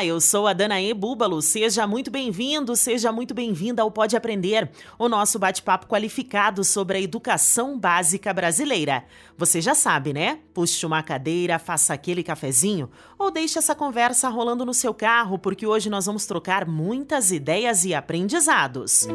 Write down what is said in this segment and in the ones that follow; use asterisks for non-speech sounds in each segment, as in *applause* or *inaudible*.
Olá, eu sou a Danae Búbalo. Seja muito bem-vindo, seja muito bem-vinda ao Pode Aprender, o nosso bate-papo qualificado sobre a educação básica brasileira. Você já sabe, né? Puxe uma cadeira, faça aquele cafezinho ou deixe essa conversa rolando no seu carro, porque hoje nós vamos trocar muitas ideias e aprendizados.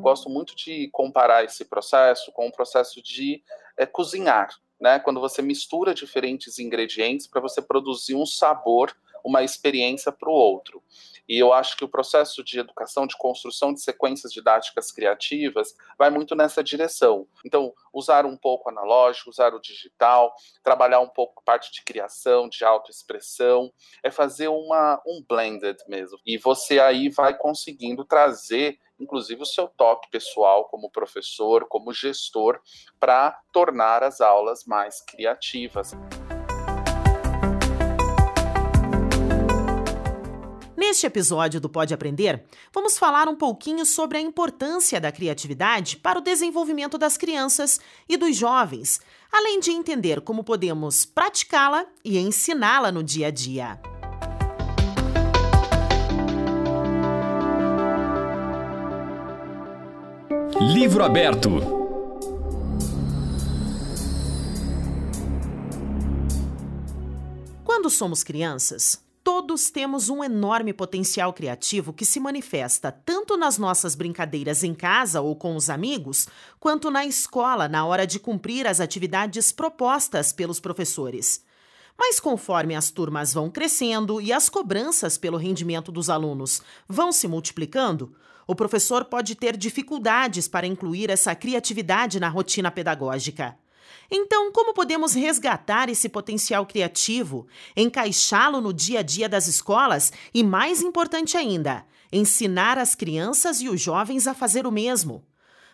Gosto muito de comparar esse processo com o processo de é, cozinhar né? Quando você mistura diferentes ingredientes para você produzir um sabor, uma experiência para o outro. E eu acho que o processo de educação, de construção de sequências didáticas criativas, vai muito nessa direção. Então, usar um pouco analógico, usar o digital, trabalhar um pouco parte de criação, de autoexpressão, é fazer uma, um blended mesmo. E você aí vai conseguindo trazer inclusive o seu toque pessoal como professor, como gestor, para tornar as aulas mais criativas. Neste episódio do Pode Aprender, vamos falar um pouquinho sobre a importância da criatividade para o desenvolvimento das crianças e dos jovens, além de entender como podemos praticá-la e ensiná-la no dia a dia. Livro aberto. Quando somos crianças, todos temos um enorme potencial criativo que se manifesta tanto nas nossas brincadeiras em casa ou com os amigos, quanto na escola na hora de cumprir as atividades propostas pelos professores. Mas conforme as turmas vão crescendo e as cobranças pelo rendimento dos alunos vão se multiplicando, o professor pode ter dificuldades para incluir essa criatividade na rotina pedagógica. Então, como podemos resgatar esse potencial criativo, encaixá-lo no dia a dia das escolas e, mais importante ainda, ensinar as crianças e os jovens a fazer o mesmo?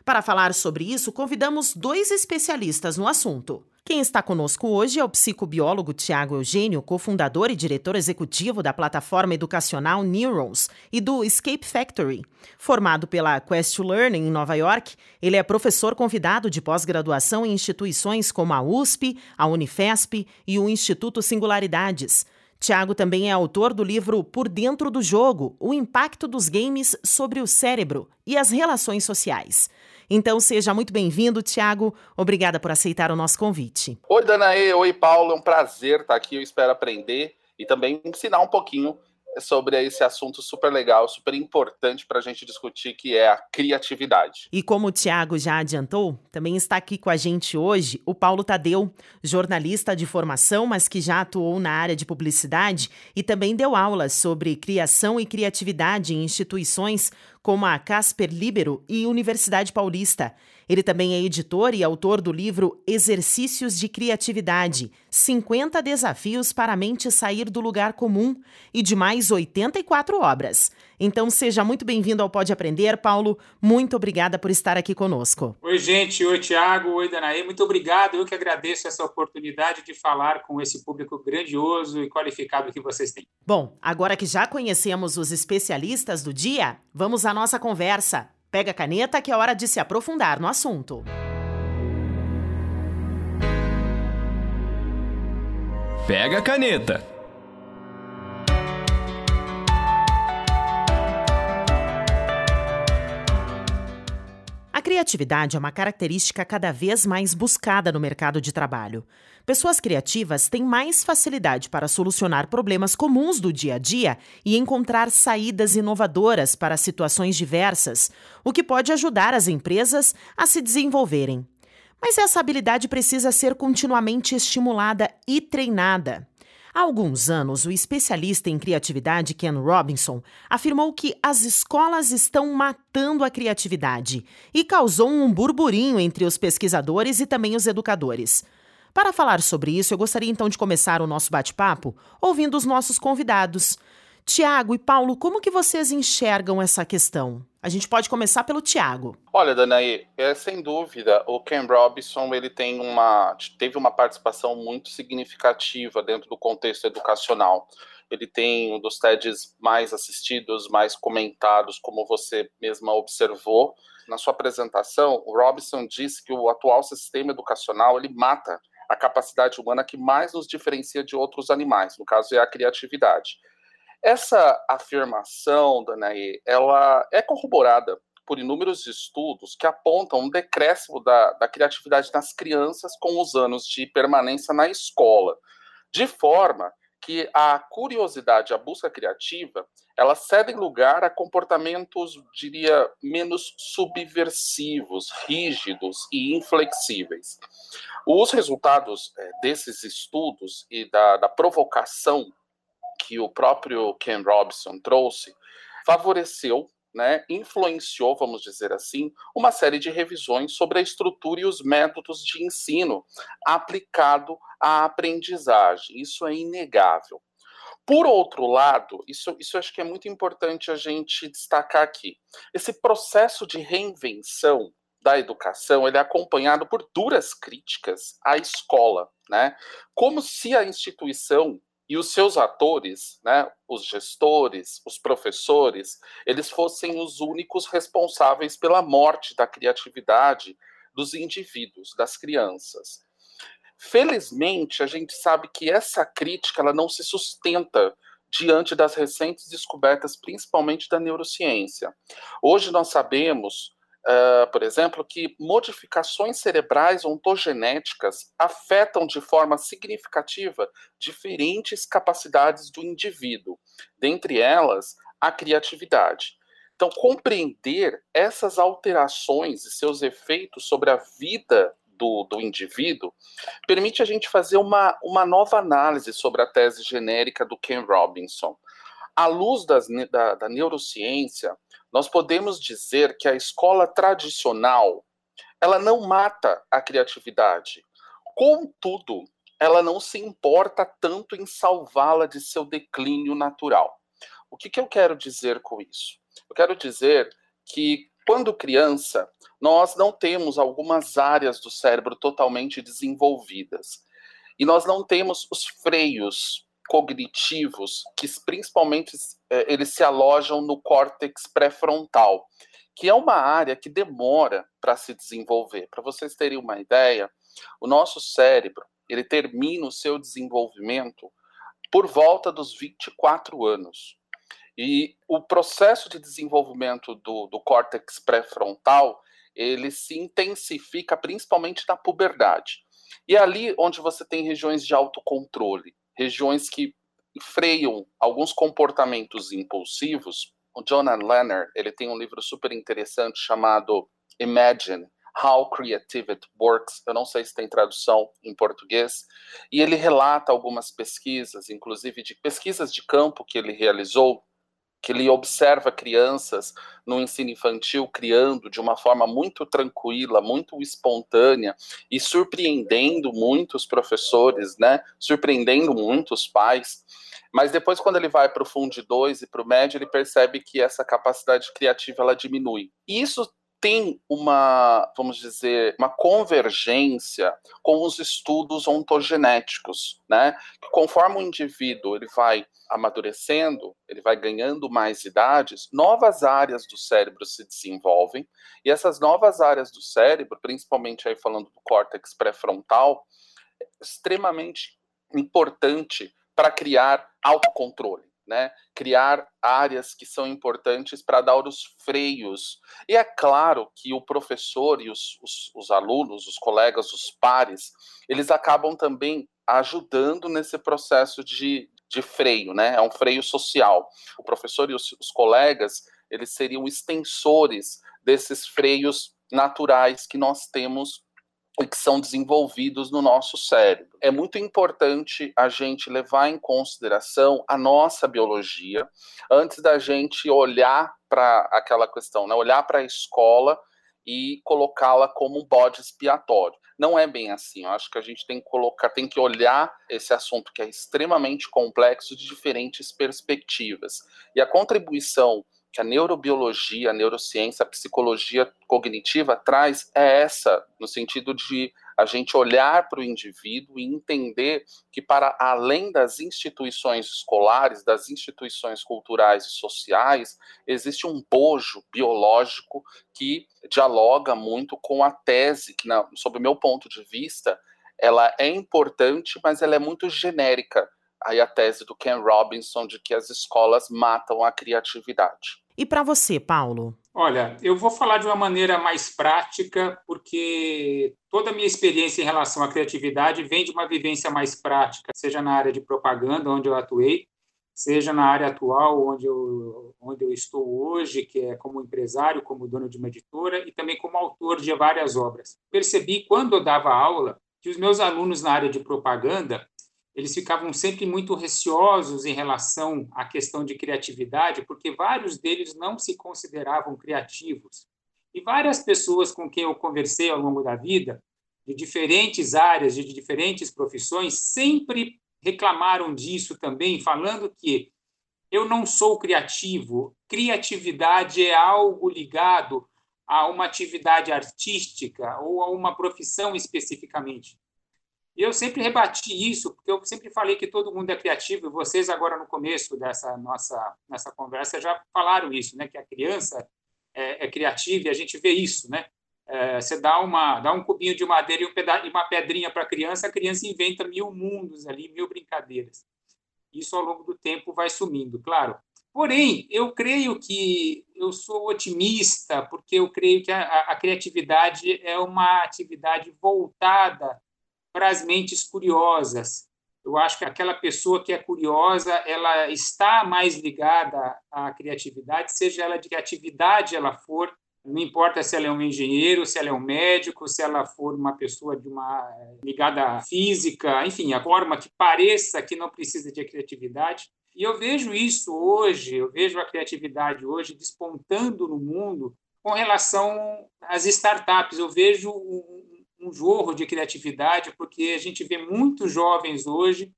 Para falar sobre isso, convidamos dois especialistas no assunto. Quem está conosco hoje é o psicobiólogo Tiago Eugênio, cofundador e diretor executivo da plataforma educacional Neurons e do Escape Factory. Formado pela Quest to Learning em Nova York, ele é professor convidado de pós-graduação em instituições como a USP, a Unifesp e o Instituto Singularidades. Tiago também é autor do livro Por Dentro do Jogo: O Impacto dos Games sobre o Cérebro e as Relações Sociais. Então seja muito bem-vindo, Tiago. Obrigada por aceitar o nosso convite. Oi, Danaê. Oi, Paulo. É um prazer estar aqui. Eu espero aprender e também ensinar um pouquinho sobre esse assunto super legal, super importante para a gente discutir, que é a criatividade. E como o Tiago já adiantou, também está aqui com a gente hoje o Paulo Tadeu, jornalista de formação, mas que já atuou na área de publicidade e também deu aulas sobre criação e criatividade em instituições como a Casper Libero e Universidade Paulista. Ele também é editor e autor do livro Exercícios de Criatividade: 50 desafios para a mente sair do lugar comum e de mais 84 obras. Então seja muito bem-vindo ao Pode Aprender, Paulo. Muito obrigada por estar aqui conosco. Oi, gente. Oi, Tiago. Oi, Danaí. Muito obrigado. Eu que agradeço essa oportunidade de falar com esse público grandioso e qualificado que vocês têm. Bom, agora que já conhecemos os especialistas do dia, vamos à nossa conversa. Pega a caneta que é hora de se aprofundar no assunto. Pega a caneta. Criatividade é uma característica cada vez mais buscada no mercado de trabalho. Pessoas criativas têm mais facilidade para solucionar problemas comuns do dia a dia e encontrar saídas inovadoras para situações diversas, o que pode ajudar as empresas a se desenvolverem. Mas essa habilidade precisa ser continuamente estimulada e treinada. Há alguns anos, o especialista em criatividade Ken Robinson afirmou que as escolas estão matando a criatividade e causou um burburinho entre os pesquisadores e também os educadores. Para falar sobre isso, eu gostaria então de começar o nosso bate-papo ouvindo os nossos convidados. Tiago e Paulo, como que vocês enxergam essa questão? A gente pode começar pelo Tiago. Olha, Danaí, é, sem dúvida, o Ken Robinson ele tem uma, teve uma participação muito significativa dentro do contexto educacional. Ele tem um dos TEDs mais assistidos, mais comentados, como você mesma observou. Na sua apresentação, o Robinson disse que o atual sistema educacional ele mata a capacidade humana que mais nos diferencia de outros animais, no caso é a criatividade. Essa afirmação, Danae, ela é corroborada por inúmeros estudos que apontam um decréscimo da, da criatividade nas crianças com os anos de permanência na escola, de forma que a curiosidade, a busca criativa, ela cede lugar a comportamentos, diria, menos subversivos, rígidos e inflexíveis. Os resultados é, desses estudos e da, da provocação que o próprio Ken Robinson trouxe favoreceu, né, influenciou, vamos dizer assim, uma série de revisões sobre a estrutura e os métodos de ensino aplicado à aprendizagem. Isso é inegável. Por outro lado, isso, isso acho que é muito importante a gente destacar aqui. Esse processo de reinvenção da educação ele é acompanhado por duras críticas à escola, né? Como se a instituição e os seus atores, né, os gestores, os professores, eles fossem os únicos responsáveis pela morte da criatividade dos indivíduos, das crianças. Felizmente, a gente sabe que essa crítica ela não se sustenta diante das recentes descobertas, principalmente da neurociência. Hoje nós sabemos Uh, por exemplo, que modificações cerebrais ontogenéticas afetam de forma significativa diferentes capacidades do indivíduo, dentre elas a criatividade. Então, compreender essas alterações e seus efeitos sobre a vida do, do indivíduo permite a gente fazer uma, uma nova análise sobre a tese genérica do Ken Robinson. À luz das, da, da neurociência, nós podemos dizer que a escola tradicional ela não mata a criatividade. Contudo, ela não se importa tanto em salvá-la de seu declínio natural. O que, que eu quero dizer com isso? Eu quero dizer que, quando criança, nós não temos algumas áreas do cérebro totalmente desenvolvidas. E nós não temos os freios cognitivos que principalmente é, eles se alojam no córtex pré-frontal, que é uma área que demora para se desenvolver. Para vocês terem uma ideia, o nosso cérebro ele termina o seu desenvolvimento por volta dos 24 anos. E o processo de desenvolvimento do, do córtex pré-frontal ele se intensifica principalmente na puberdade. E é ali onde você tem regiões de autocontrole regiões que freiam alguns comportamentos impulsivos. O Jonah Leonard, ele tem um livro super interessante chamado Imagine How Creativity Works. Eu não sei se tem tradução em português. E ele relata algumas pesquisas, inclusive de pesquisas de campo que ele realizou que ele observa crianças no ensino infantil criando de uma forma muito tranquila, muito espontânea e surpreendendo muitos professores, né? Surpreendendo muitos pais. Mas depois, quando ele vai para o Fundo 2 e para o médio, ele percebe que essa capacidade criativa ela diminui. Isso tem uma, vamos dizer, uma convergência com os estudos ontogenéticos, né? Conforme o indivíduo ele vai amadurecendo, ele vai ganhando mais idades, novas áreas do cérebro se desenvolvem, e essas novas áreas do cérebro, principalmente aí falando do córtex pré-frontal, é extremamente importante para criar autocontrole né, criar áreas que são importantes para dar os freios. E é claro que o professor e os, os, os, alunos, os colegas, os pares, eles acabam também ajudando nesse processo de, de freio, né? É um freio social. O professor e os, os colegas, eles seriam extensores desses freios naturais que nós temos e que são desenvolvidos no nosso cérebro. É muito importante a gente levar em consideração a nossa biologia antes da gente olhar para aquela questão, né? olhar para a escola e colocá-la como um bode expiatório. Não é bem assim. Eu acho que a gente tem que colocar, tem que olhar esse assunto que é extremamente complexo de diferentes perspectivas. E a contribuição que a neurobiologia, a neurociência, a psicologia cognitiva traz é essa, no sentido de a gente olhar para o indivíduo e entender que, para além das instituições escolares, das instituições culturais e sociais, existe um bojo biológico que dialoga muito com a tese, que, sob o meu ponto de vista, ela é importante, mas ela é muito genérica. Aí a tese do Ken Robinson de que as escolas matam a criatividade. E para você, Paulo? Olha, eu vou falar de uma maneira mais prática, porque toda a minha experiência em relação à criatividade vem de uma vivência mais prática, seja na área de propaganda, onde eu atuei, seja na área atual, onde eu, onde eu estou hoje, que é como empresário, como dono de uma editora, e também como autor de várias obras. Percebi, quando eu dava aula, que os meus alunos na área de propaganda eles ficavam sempre muito receosos em relação à questão de criatividade, porque vários deles não se consideravam criativos. E várias pessoas com quem eu conversei ao longo da vida, de diferentes áreas, de diferentes profissões, sempre reclamaram disso também, falando que eu não sou criativo, criatividade é algo ligado a uma atividade artística ou a uma profissão especificamente. E eu sempre rebati isso, porque eu sempre falei que todo mundo é criativo, e vocês agora no começo dessa nossa nessa conversa já falaram isso, né, que a criança é, é criativa e a gente vê isso, né? É, você dá uma dá um cubinho de madeira e, um peda e uma pedrinha para a criança, a criança inventa mil mundos ali, mil brincadeiras. Isso ao longo do tempo vai sumindo, claro. Porém, eu creio que eu sou otimista, porque eu creio que a, a criatividade é uma atividade voltada para as mentes curiosas. Eu acho que aquela pessoa que é curiosa, ela está mais ligada à criatividade, seja ela de que atividade ela for, não importa se ela é um engenheiro, se ela é um médico, se ela for uma pessoa de uma ligada à física, enfim, a forma que pareça que não precisa de criatividade. E eu vejo isso hoje, eu vejo a criatividade hoje despontando no mundo com relação às startups. Eu vejo um jorro de criatividade, porque a gente vê muitos jovens hoje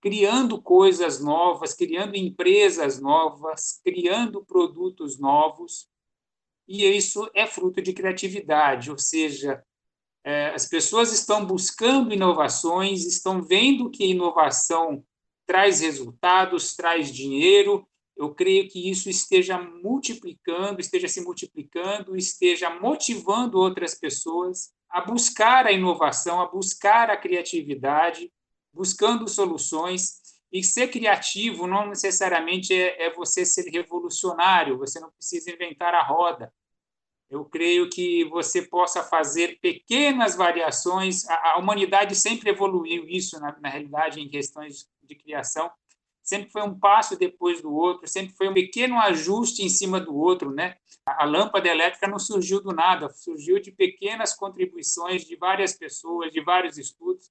criando coisas novas, criando empresas novas, criando produtos novos, e isso é fruto de criatividade, ou seja, é, as pessoas estão buscando inovações, estão vendo que inovação traz resultados, traz dinheiro. Eu creio que isso esteja multiplicando, esteja se multiplicando, esteja motivando outras pessoas a buscar a inovação, a buscar a criatividade, buscando soluções. E ser criativo não necessariamente é, é você ser revolucionário, você não precisa inventar a roda. Eu creio que você possa fazer pequenas variações. A, a humanidade sempre evoluiu isso, na, na realidade, em questões de criação sempre foi um passo depois do outro, sempre foi um pequeno ajuste em cima do outro, né? A lâmpada elétrica não surgiu do nada, surgiu de pequenas contribuições de várias pessoas, de vários estudos.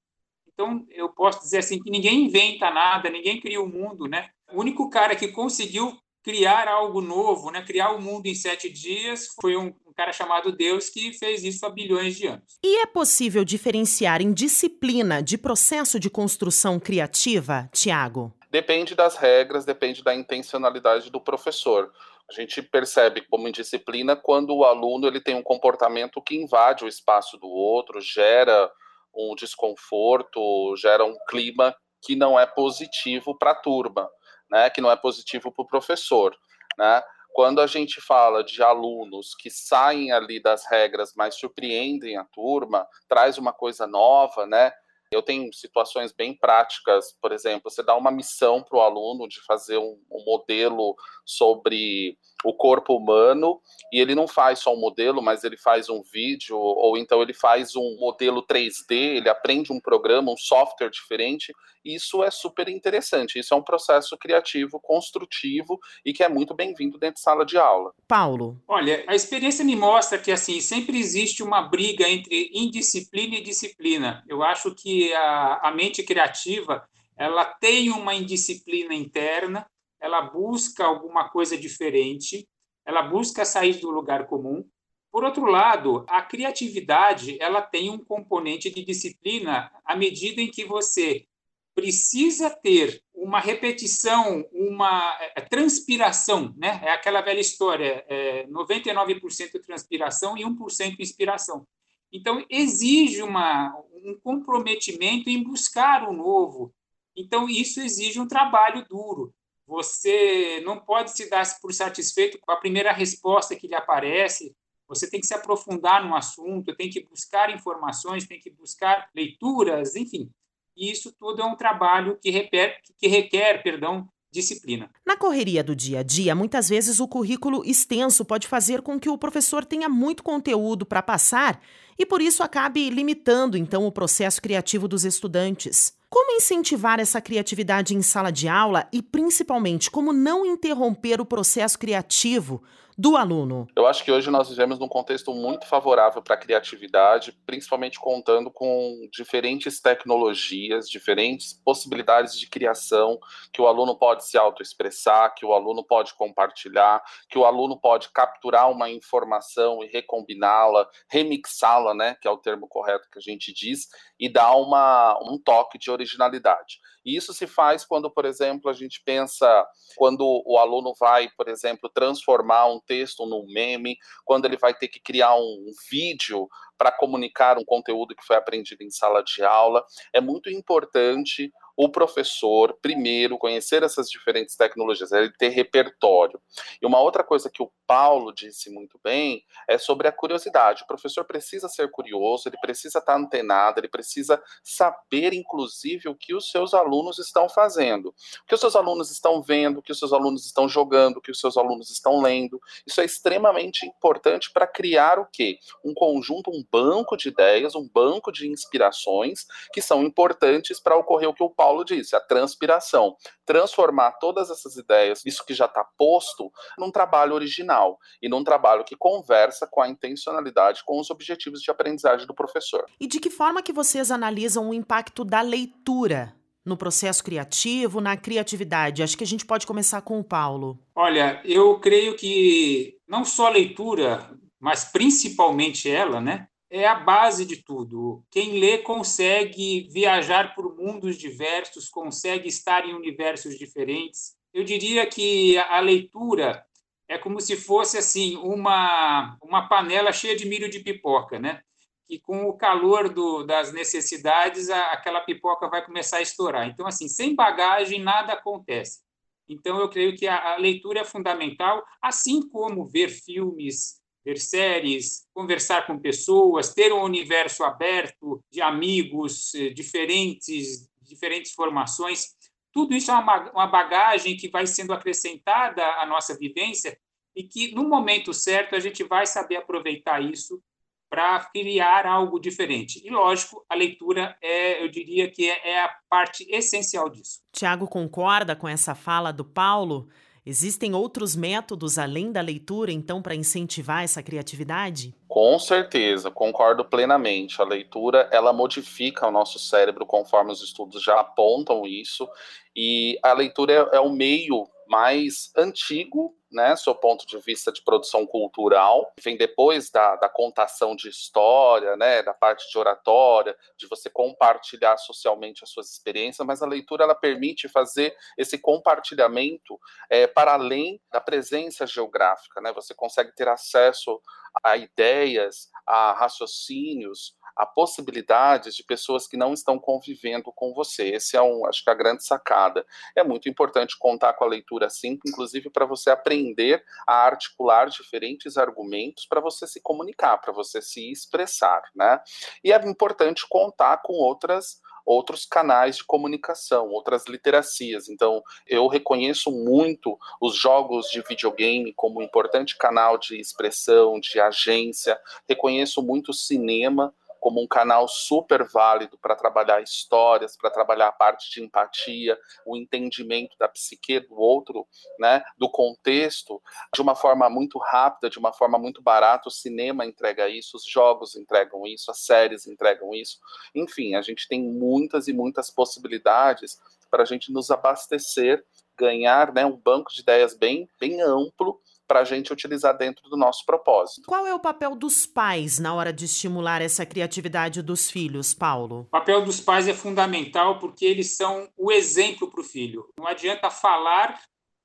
Então, eu posso dizer assim que ninguém inventa nada, ninguém cria o mundo, né? O único cara que conseguiu criar algo novo, né? Criar o mundo em sete dias foi um cara chamado Deus que fez isso há bilhões de anos. E é possível diferenciar em disciplina de processo de construção criativa, Tiago? Depende das regras, depende da intencionalidade do professor. A gente percebe como indisciplina quando o aluno ele tem um comportamento que invade o espaço do outro, gera um desconforto, gera um clima que não é positivo para a turma, né? que não é positivo para o professor. Né? Quando a gente fala de alunos que saem ali das regras, mas surpreendem a turma, traz uma coisa nova, né? Eu tenho situações bem práticas, por exemplo, você dá uma missão para o aluno de fazer um, um, modelo sobre o corpo humano e ele não faz só um modelo, mas ele faz um vídeo ou então ele faz um modelo 3D, ele aprende um programa, um software diferente. E isso é super interessante. Isso é um processo criativo, construtivo e que é muito bem-vindo dentro de sala de aula. Paulo. Olha, a experiência me mostra que assim sempre existe uma briga entre indisciplina e disciplina. Eu acho que a, a mente criativa ela tem uma indisciplina interna, ela busca alguma coisa diferente, ela busca sair do lugar comum, Por outro lado, a criatividade ela tem um componente de disciplina à medida em que você precisa ter uma repetição, uma é, transpiração, né? É aquela velha história, é 99% transpiração e 1% inspiração. Então, exige uma, um comprometimento em buscar o novo. Então, isso exige um trabalho duro. Você não pode se dar por satisfeito com a primeira resposta que lhe aparece. Você tem que se aprofundar no assunto, tem que buscar informações, tem que buscar leituras, enfim. E isso tudo é um trabalho que, requer, que requer perdão, disciplina. Na correria do dia a dia, muitas vezes o currículo extenso pode fazer com que o professor tenha muito conteúdo para passar e por isso acabe limitando então o processo criativo dos estudantes. Como incentivar essa criatividade em sala de aula e, principalmente, como não interromper o processo criativo do aluno? Eu acho que hoje nós vivemos num contexto muito favorável para a criatividade, principalmente contando com diferentes tecnologias, diferentes possibilidades de criação que o aluno pode se autoexpressar, que o aluno pode compartilhar, que o aluno pode capturar uma informação e recombiná-la, remixá-la, né, que é o termo correto que a gente diz, e dar uma, um toque de originalidade. E isso se faz quando, por exemplo, a gente pensa quando o aluno vai, por exemplo, transformar um texto num meme, quando ele vai ter que criar um vídeo para comunicar um conteúdo que foi aprendido em sala de aula. É muito importante o professor, primeiro, conhecer essas diferentes tecnologias, ele ter repertório. E uma outra coisa que o Paulo disse muito bem é sobre a curiosidade. O professor precisa ser curioso, ele precisa estar antenado, ele precisa saber, inclusive, o que os seus alunos estão fazendo, o que os seus alunos estão vendo, o que os seus alunos estão jogando, o que os seus alunos estão lendo. Isso é extremamente importante para criar o quê? Um conjunto, um banco de ideias, um banco de inspirações que são importantes para ocorrer o que o Paulo disse, a transpiração. Transformar todas essas ideias, isso que já está posto, num trabalho original e num trabalho que conversa com a intencionalidade, com os objetivos de aprendizagem do professor. E de que forma que vocês analisam o impacto da leitura no processo criativo, na criatividade? Acho que a gente pode começar com o Paulo. Olha, eu creio que não só a leitura, mas principalmente ela, né, é a base de tudo. Quem lê consegue viajar por mundos diversos, consegue estar em universos diferentes. Eu diria que a leitura é como se fosse assim uma uma panela cheia de milho de pipoca, né? Que com o calor do, das necessidades a, aquela pipoca vai começar a estourar. Então assim, sem bagagem nada acontece. Então eu creio que a, a leitura é fundamental, assim como ver filmes, ver séries, conversar com pessoas, ter um universo aberto de amigos eh, diferentes, diferentes formações. Tudo isso é uma bagagem que vai sendo acrescentada à nossa vivência e que, no momento certo, a gente vai saber aproveitar isso para criar algo diferente. E, lógico, a leitura é, eu diria que é, é a parte essencial disso. Tiago concorda com essa fala do Paulo? Existem outros métodos além da leitura, então, para incentivar essa criatividade? Com certeza, concordo plenamente. A leitura, ela modifica o nosso cérebro, conforme os estudos já apontam isso, e a leitura é, é o meio mais antigo né, seu ponto de vista de produção cultural, vem depois da, da contação de história, né, da parte de oratória, de você compartilhar socialmente as suas experiências, mas a leitura ela permite fazer esse compartilhamento é, para além da presença geográfica, né, você consegue ter acesso a ideias, a raciocínios, a possibilidades de pessoas que não estão convivendo com você. Esse é um, acho que a grande sacada. É muito importante contar com a leitura assim, inclusive para você aprender a articular diferentes argumentos para você se comunicar, para você se expressar, né? E é importante contar com outras outros canais de comunicação, outras literacias. Então, eu reconheço muito os jogos de videogame como um importante canal de expressão, de agência. Reconheço muito o cinema como um canal super válido para trabalhar histórias, para trabalhar a parte de empatia, o entendimento da psique do outro, né, do contexto, de uma forma muito rápida, de uma forma muito barata. O cinema entrega isso, os jogos entregam isso, as séries entregam isso. Enfim, a gente tem muitas e muitas possibilidades para a gente nos abastecer, ganhar né, um banco de ideias bem, bem amplo para a gente utilizar dentro do nosso propósito. Qual é o papel dos pais na hora de estimular essa criatividade dos filhos, Paulo? O papel dos pais é fundamental porque eles são o exemplo para o filho. Não adianta falar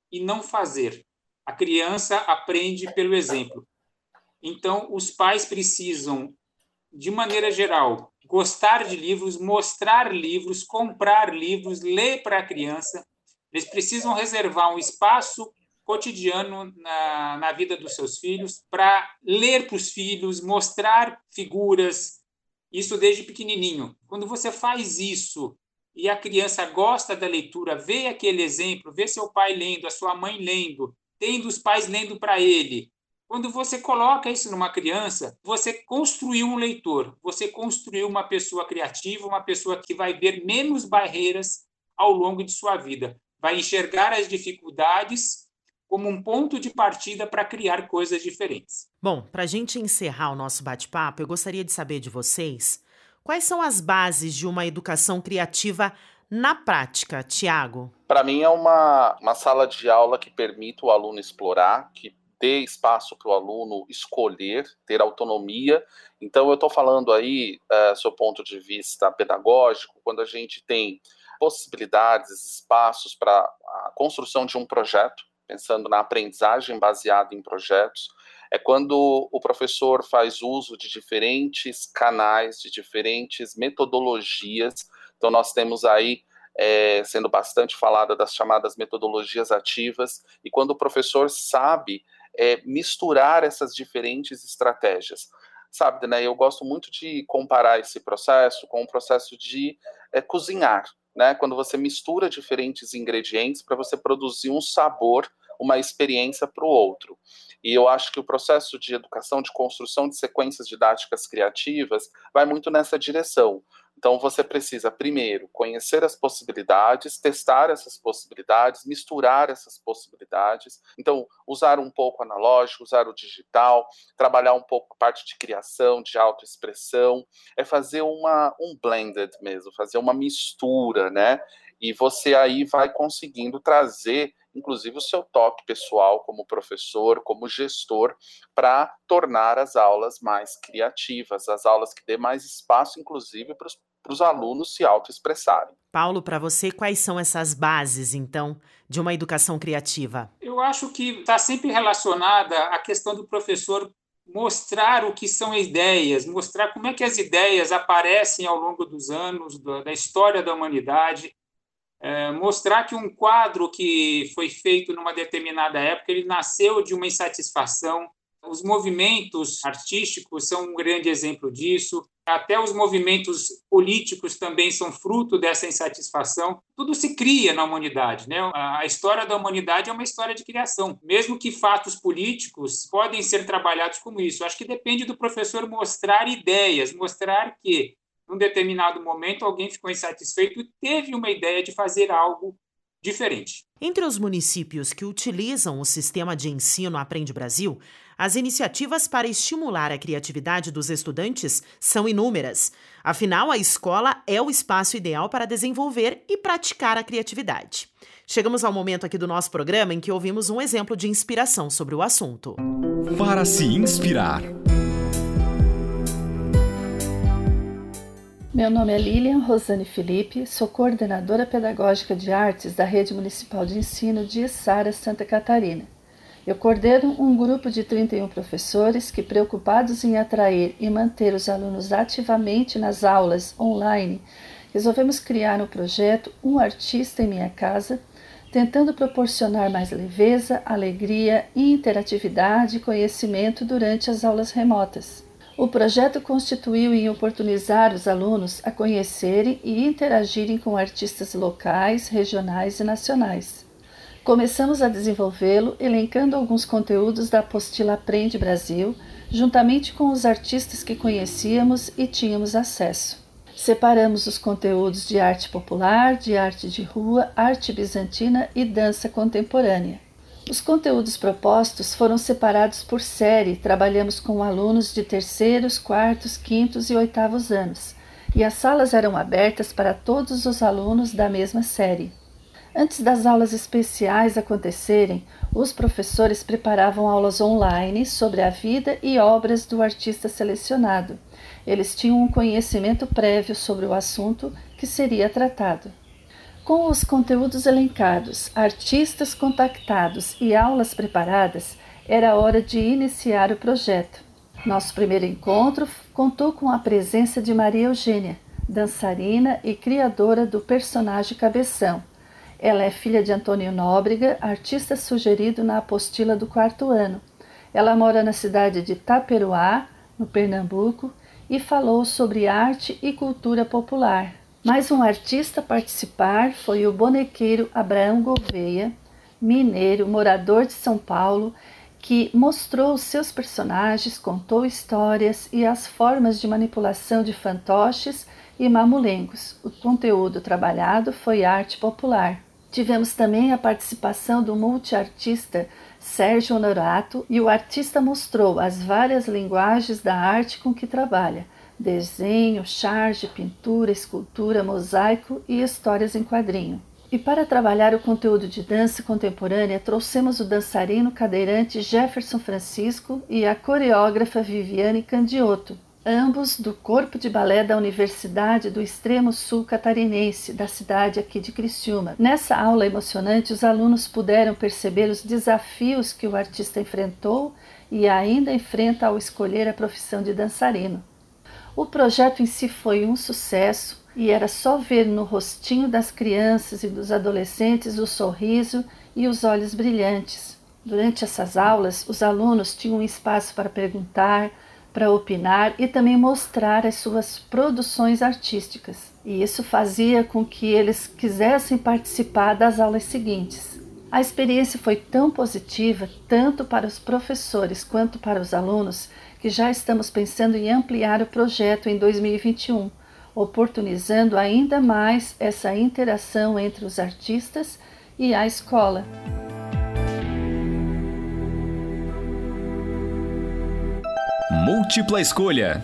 e não fazer. A criança aprende pelo exemplo. Então, os pais precisam, de maneira geral, gostar de livros, mostrar livros, comprar livros, ler para a criança. Eles precisam reservar um espaço cotidiano na, na vida dos seus filhos para ler para os filhos, mostrar figuras, isso desde pequenininho. Quando você faz isso e a criança gosta da leitura, vê aquele exemplo, vê seu pai lendo, a sua mãe lendo, tendo os pais lendo para ele, quando você coloca isso numa criança, você construiu um leitor, você construiu uma pessoa criativa, uma pessoa que vai ver menos barreiras ao longo de sua vida, vai enxergar as dificuldades como um ponto de partida para criar coisas diferentes. Bom, para a gente encerrar o nosso bate-papo, eu gostaria de saber de vocês quais são as bases de uma educação criativa na prática, Tiago. Para mim é uma, uma sala de aula que permite o aluno explorar, que dê espaço para o aluno escolher, ter autonomia. Então, eu estou falando aí, uh, seu ponto de vista pedagógico, quando a gente tem possibilidades, espaços para a construção de um projeto, pensando na aprendizagem baseada em projetos, é quando o professor faz uso de diferentes canais, de diferentes metodologias. Então, nós temos aí é, sendo bastante falada das chamadas metodologias ativas, e quando o professor sabe é, misturar essas diferentes estratégias. Sabe, né, eu gosto muito de comparar esse processo com o processo de é, cozinhar, né, quando você mistura diferentes ingredientes para você produzir um sabor, uma experiência para o outro. E eu acho que o processo de educação, de construção de sequências didáticas criativas, vai muito nessa direção. Então, você precisa, primeiro, conhecer as possibilidades, testar essas possibilidades, misturar essas possibilidades. Então, usar um pouco analógico, usar o digital, trabalhar um pouco parte de criação, de autoexpressão, é fazer uma, um blended mesmo, fazer uma mistura, né? E você aí vai conseguindo trazer inclusive o seu toque pessoal como professor, como gestor, para tornar as aulas mais criativas, as aulas que dê mais espaço, inclusive, para os alunos se autoexpressarem. Paulo, para você, quais são essas bases, então, de uma educação criativa? Eu acho que está sempre relacionada à questão do professor mostrar o que são ideias, mostrar como é que as ideias aparecem ao longo dos anos, da história da humanidade, é, mostrar que um quadro que foi feito numa determinada época ele nasceu de uma insatisfação. Os movimentos artísticos são um grande exemplo disso. Até os movimentos políticos também são fruto dessa insatisfação. Tudo se cria na humanidade, né? A história da humanidade é uma história de criação, mesmo que fatos políticos podem ser trabalhados como isso. Acho que depende do professor mostrar ideias, mostrar que num determinado momento, alguém ficou insatisfeito e teve uma ideia de fazer algo diferente. Entre os municípios que utilizam o sistema de ensino Aprende Brasil, as iniciativas para estimular a criatividade dos estudantes são inúmeras. Afinal, a escola é o espaço ideal para desenvolver e praticar a criatividade. Chegamos ao momento aqui do nosso programa em que ouvimos um exemplo de inspiração sobre o assunto. Para se inspirar. Meu nome é Lilian Rosane Felipe, sou coordenadora pedagógica de artes da Rede Municipal de Ensino de Içara, Santa Catarina. Eu coordeno um grupo de 31 professores que, preocupados em atrair e manter os alunos ativamente nas aulas online, resolvemos criar um projeto Um Artista em Minha Casa, tentando proporcionar mais leveza, alegria, interatividade e conhecimento durante as aulas remotas. O projeto constituiu em oportunizar os alunos a conhecerem e interagirem com artistas locais, regionais e nacionais. Começamos a desenvolvê-lo elencando alguns conteúdos da apostila Aprende Brasil, juntamente com os artistas que conhecíamos e tínhamos acesso. Separamos os conteúdos de arte popular, de arte de rua, arte bizantina e dança contemporânea. Os conteúdos propostos foram separados por série, trabalhamos com alunos de terceiros, quartos, quintos e oitavos anos, e as salas eram abertas para todos os alunos da mesma série. Antes das aulas especiais acontecerem, os professores preparavam aulas online sobre a vida e obras do artista selecionado. Eles tinham um conhecimento prévio sobre o assunto que seria tratado. Com os conteúdos elencados, artistas contactados e aulas preparadas, era hora de iniciar o projeto. Nosso primeiro encontro contou com a presença de Maria Eugênia, dançarina e criadora do personagem Cabeção ela é filha de Antônio Nóbrega, artista sugerido na apostila do quarto ano. Ela mora na cidade de Taperuá, no Pernambuco, e falou sobre arte e cultura popular. Mais um artista a participar foi o bonequeiro Abraão Gouveia, mineiro, morador de São Paulo, que mostrou os seus personagens, contou histórias e as formas de manipulação de fantoches e mamulengos. O conteúdo trabalhado foi arte popular. Tivemos também a participação do multiartista Sérgio Honorato e o artista mostrou as várias linguagens da arte com que trabalha: desenho, charge, pintura, escultura, mosaico e histórias em quadrinho. E para trabalhar o conteúdo de dança contemporânea, trouxemos o dançarino cadeirante Jefferson Francisco e a coreógrafa Viviane Candioto, ambos do Corpo de Balé da Universidade do Extremo Sul Catarinense, da cidade aqui de Criciúma. Nessa aula emocionante, os alunos puderam perceber os desafios que o artista enfrentou e ainda enfrenta ao escolher a profissão de dançarino. O projeto em si foi um sucesso e era só ver no rostinho das crianças e dos adolescentes o sorriso e os olhos brilhantes. Durante essas aulas, os alunos tinham espaço para perguntar, para opinar e também mostrar as suas produções artísticas. E isso fazia com que eles quisessem participar das aulas seguintes. A experiência foi tão positiva, tanto para os professores quanto para os alunos, que já estamos pensando em ampliar o projeto em 2021, oportunizando ainda mais essa interação entre os artistas e a escola. Múltipla escolha.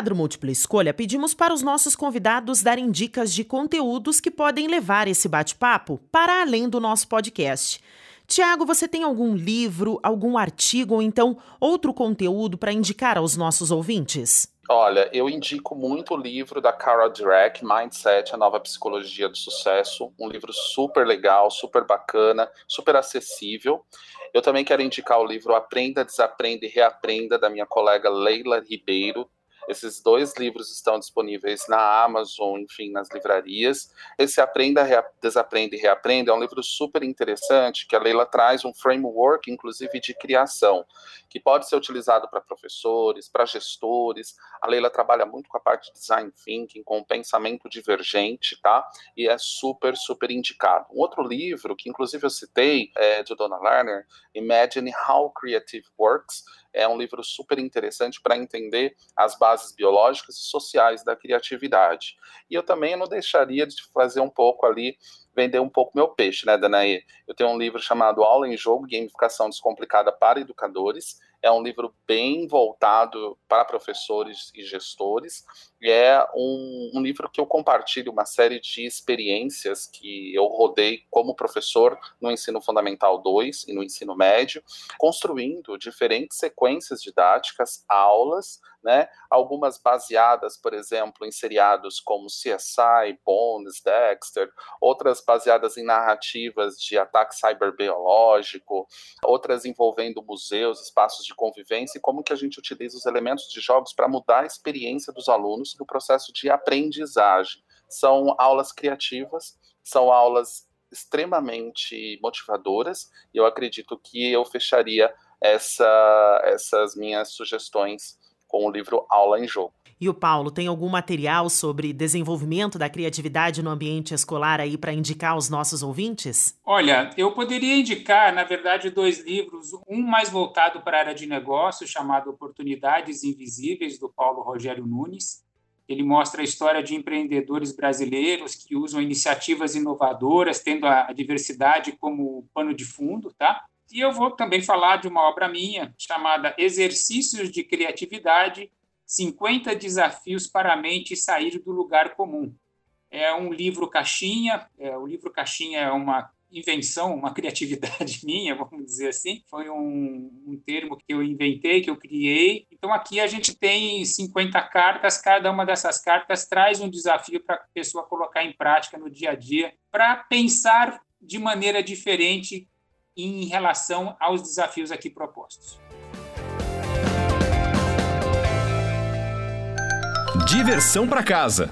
Quadro Múltipla Escolha, pedimos para os nossos convidados darem dicas de conteúdos que podem levar esse bate-papo para além do nosso podcast. Tiago, você tem algum livro, algum artigo ou então outro conteúdo para indicar aos nossos ouvintes? Olha, eu indico muito o livro da Carol Dweck, Mindset, a nova psicologia do sucesso. Um livro super legal, super bacana, super acessível. Eu também quero indicar o livro Aprenda, Desaprenda e Reaprenda, da minha colega Leila Ribeiro. Esses dois livros estão disponíveis na Amazon, enfim, nas livrarias. Esse Aprenda, Desaprenda e Reaprenda é um livro super interessante, que a Leila traz um framework, inclusive, de criação, que pode ser utilizado para professores, para gestores. A Leila trabalha muito com a parte de design thinking, com o pensamento divergente, tá? E é super, super indicado. Um outro livro, que inclusive eu citei, é de Donna Lerner, Imagine How Creative Works, é um livro super interessante para entender as bases biológicas e sociais da criatividade. E eu também não deixaria de fazer um pouco ali, vender um pouco meu peixe, né, Danaí? Eu tenho um livro chamado Aula em Jogo, Gamificação Descomplicada para Educadores, é um livro bem voltado para professores e gestores. E é um, um, livro que eu compartilho uma série de experiências que eu rodei como professor no ensino fundamental 2 e no ensino médio, construindo diferentes sequências didáticas, aulas, né? Algumas baseadas, por exemplo, em seriados como CSI, Bones, Dexter, outras baseadas em narrativas de ataque cyberbiológico, outras envolvendo museus, espaços de convivência e como que a gente utiliza os elementos de jogos para mudar a experiência dos alunos no processo de aprendizagem. São aulas criativas, são aulas extremamente motivadoras e eu acredito que eu fecharia essa, essas minhas sugestões com o livro Aula em Jogo. E o Paulo, tem algum material sobre desenvolvimento da criatividade no ambiente escolar aí para indicar aos nossos ouvintes? Olha, eu poderia indicar, na verdade, dois livros. Um mais voltado para a área de negócio, chamado Oportunidades Invisíveis, do Paulo Rogério Nunes. Ele mostra a história de empreendedores brasileiros que usam iniciativas inovadoras, tendo a diversidade como pano de fundo, tá? E eu vou também falar de uma obra minha chamada Exercícios de Criatividade 50 Desafios para a Mente Sair do Lugar Comum. é um livro caixinha. É, o livro caixinha é uma invenção, uma *laughs* criatividade minha, vamos dizer assim. Foi um, um, termo que eu inventei, que eu criei. Então, aqui a gente tem 50 cartas, cada uma dessas cartas traz um desafio para a pessoa colocar em prática no dia a dia, para pensar de maneira diferente em relação aos desafios aqui propostos. Diversão para casa.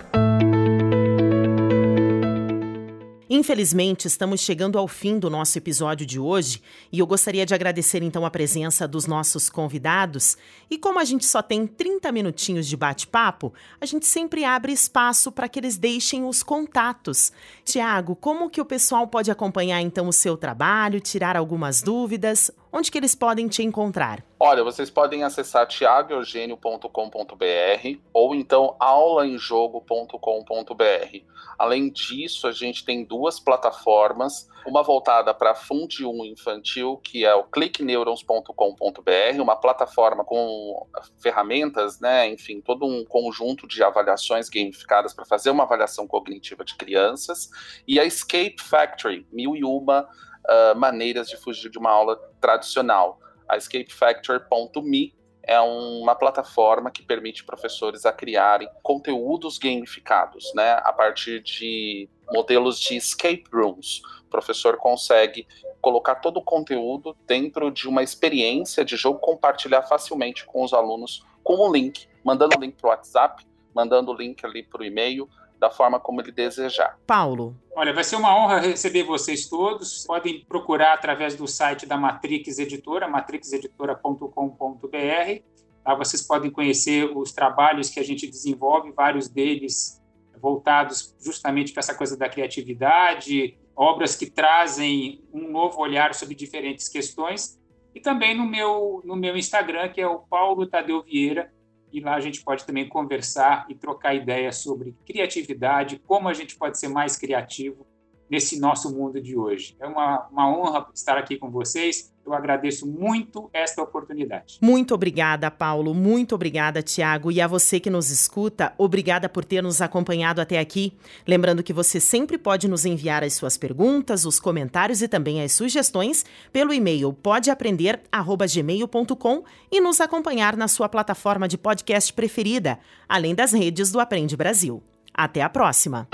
Infelizmente, estamos chegando ao fim do nosso episódio de hoje e eu gostaria de agradecer então a presença dos nossos convidados. E como a gente só tem 30 minutinhos de bate-papo, a gente sempre abre espaço para que eles deixem os contatos. Tiago, como que o pessoal pode acompanhar então o seu trabalho, tirar algumas dúvidas? Onde que eles podem te encontrar? Olha, vocês podem acessar tiagoeugênio.com.br ou então aulaemjogo.com.br. Além disso, a gente tem duas plataformas, uma voltada para Fundi 1 infantil, que é o clickneurons.com.br, uma plataforma com ferramentas, né, enfim, todo um conjunto de avaliações gamificadas para fazer uma avaliação cognitiva de crianças, e a Escape Factory, mil e uma uh, maneiras de fugir de uma aula tradicional a escapefactor.me é uma plataforma que permite professores a criarem conteúdos gamificados, né, a partir de modelos de escape rooms. O professor consegue colocar todo o conteúdo dentro de uma experiência de jogo, compartilhar facilmente com os alunos com um link, mandando o link para o WhatsApp, mandando o link ali para o e-mail, da forma como ele desejar. Paulo. Olha, vai ser uma honra receber vocês todos. Podem procurar através do site da Matrix Editora, matrixeditora.com.br. Lá vocês podem conhecer os trabalhos que a gente desenvolve, vários deles voltados justamente para essa coisa da criatividade, obras que trazem um novo olhar sobre diferentes questões. E também no meu, no meu Instagram, que é o Paulo Tadeu Vieira, e lá a gente pode também conversar e trocar ideias sobre criatividade, como a gente pode ser mais criativo nesse nosso mundo de hoje. É uma, uma honra estar aqui com vocês. Eu agradeço muito esta oportunidade. Muito obrigada, Paulo. Muito obrigada, Tiago. E a você que nos escuta, obrigada por ter nos acompanhado até aqui. Lembrando que você sempre pode nos enviar as suas perguntas, os comentários e também as sugestões pelo e-mail podeaprender@gmail.com e nos acompanhar na sua plataforma de podcast preferida, além das redes do Aprende Brasil. Até a próxima.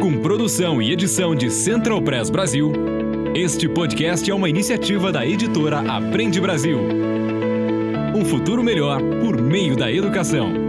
Com produção e edição de Central Press Brasil, este podcast é uma iniciativa da editora Aprende Brasil. Um futuro melhor por meio da educação.